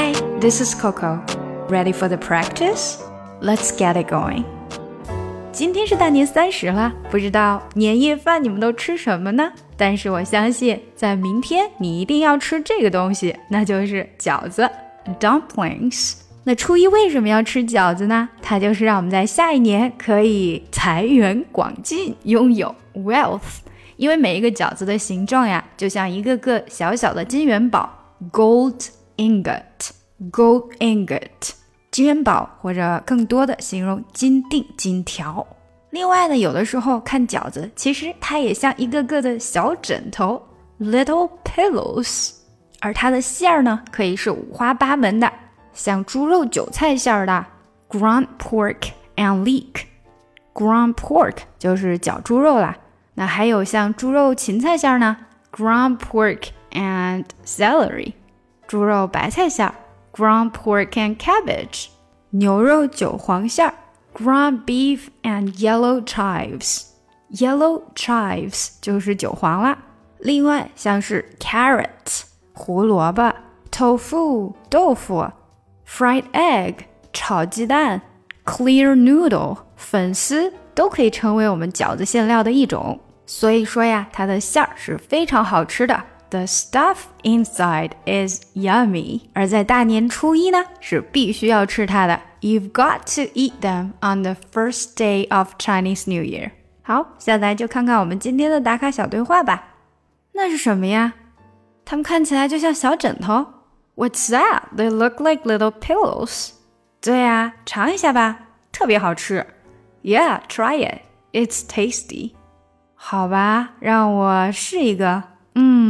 Hi, this is Coco. Ready for the practice? Let's get it going. 今天是大年三十了，不知道年夜饭你们都吃什么呢？但是我相信，在明天你一定要吃这个东西，那就是饺子 （dumplings）。那初一为什么要吃饺子呢？它就是让我们在下一年可以财源广进，拥有 wealth。因为每一个饺子的形状呀，就像一个个小小的金元宝 （gold ingot），gold ingot，金元宝或者更多的形容金锭、金条。另外呢，有的时候看饺子，其实它也像一个个的小枕头 （little pillows），而它的馅儿呢，可以是五花八门的。像猪肉韭菜馅儿的 ground pork and leek，ground pork 就是绞猪肉啦。那还有像猪肉芹菜馅儿呢，ground pork and celery，猪肉白菜馅儿 ground pork and cabbage，牛肉韭黄馅儿 ground beef and yellow chives，yellow chives 就是韭黄啦。另外像是 carrots（ 胡萝卜，tofu 豆腐。fried egg 炒鸡蛋，clear noodle 粉丝都可以成为我们饺子馅料的一种。所以说呀，它的馅儿是非常好吃的。The stuff inside is yummy。而在大年初一呢，是必须要吃它的。You've got to eat them on the first day of Chinese New Year。好，下来就看看我们今天的打卡小对话吧。那是什么呀？它们看起来就像小枕头。What's that? They look like little pillows. 对呀，尝一下吧，特别好吃。Yeah, try it. It's tasty. 好吧，让我试一个。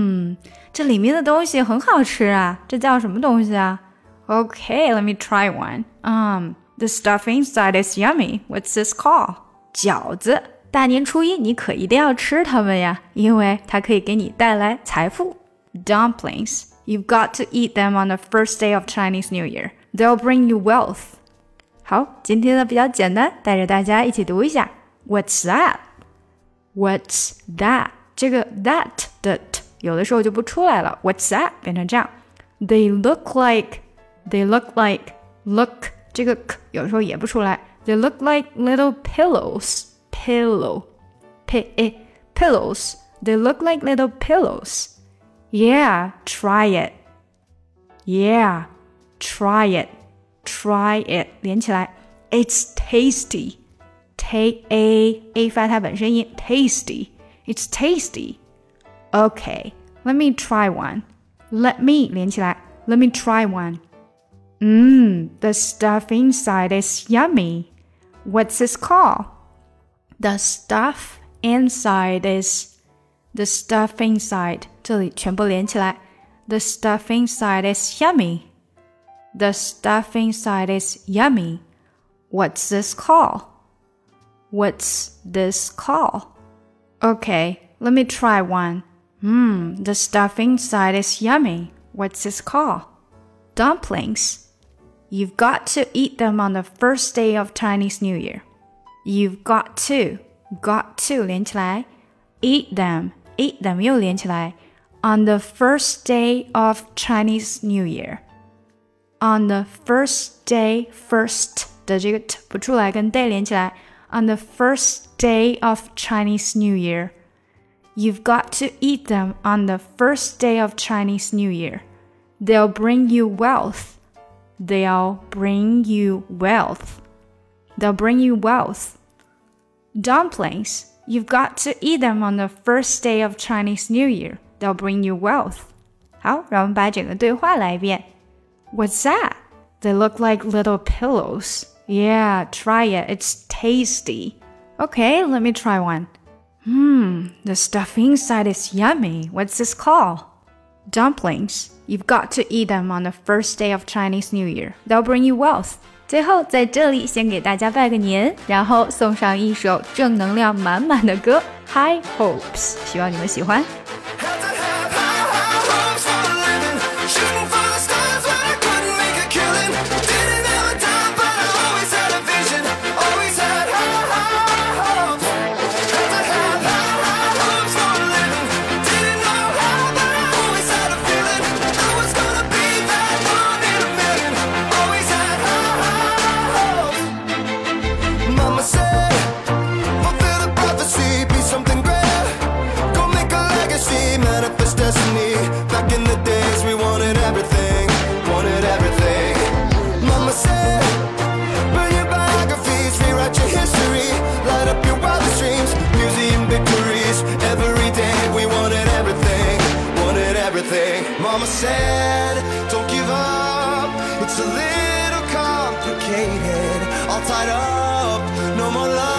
嗯，这里面的东西很好吃啊。这叫什么东西啊？Okay, let me try one. Um, the stuff inside is yummy. What's this called? 饺子。大年初一你可一定要吃它们呀，因为它可以给你带来财富。Dumplings. You've got to eat them on the first day of Chinese New Year. They'll bring you wealth. 好，今天的比较简单，带着大家一起读一下。What's that? What's that? 这个 that 的 t 有的时候就不出来了。What's that 变成这样。They look like. They look like. Look 这个 k 有时候也不出来。They look like little pillows. Pillow. P -e pillows. They look like little pillows. Yeah, try it. Yeah, try it. Try it，连起来。It's tasty. Take a a 发它本身音，tasty. It's tasty. Okay, let me try one. Let me 连起来。Let me try one. Mmm, the stuff inside is yummy. What's this called? The stuff inside is the stuff inside 这里全部连起来。The stuff inside is yummy. The stuff inside is yummy. What's this called? What's this called? Okay, let me try one. Mmm, the stuff inside is yummy. What's this called? Dumplings. You've got to eat them on the first day of Chinese New Year. You've got to, got to 连起来，eat them, eat them 又连起来。on the first day of Chinese New Year. On the first day, first 的这个 t 不出来，跟 day 连起来。On the first day of Chinese New Year. You've got to eat them on the first day of Chinese New Year. They'll bring you wealth. They'll bring you wealth. They'll bring you wealth. Dumplings. You've got to eat them on the first day of Chinese New Year. They'll bring you wealth. 好，让我们把整个对话来一遍。What's that? They look like little pillows. Yeah, try it. It's tasty. Okay, let me try one. Hmm, the stuff inside is yummy. What's this called? Dumplings. You've got to eat them on the first day of Chinese New Year. They'll bring you wealth. 最后，在这里先给大家拜个年，然后送上一首正能量满满的歌《High Hopes》，希望你们喜欢。 Wanted everything, wanted everything. Mama said, burn your biographies, rewrite your history, light up your wildest dreams, museum victories. Every day we wanted everything, wanted everything. Mama said, don't give up, it's a little complicated, all tied up, no more love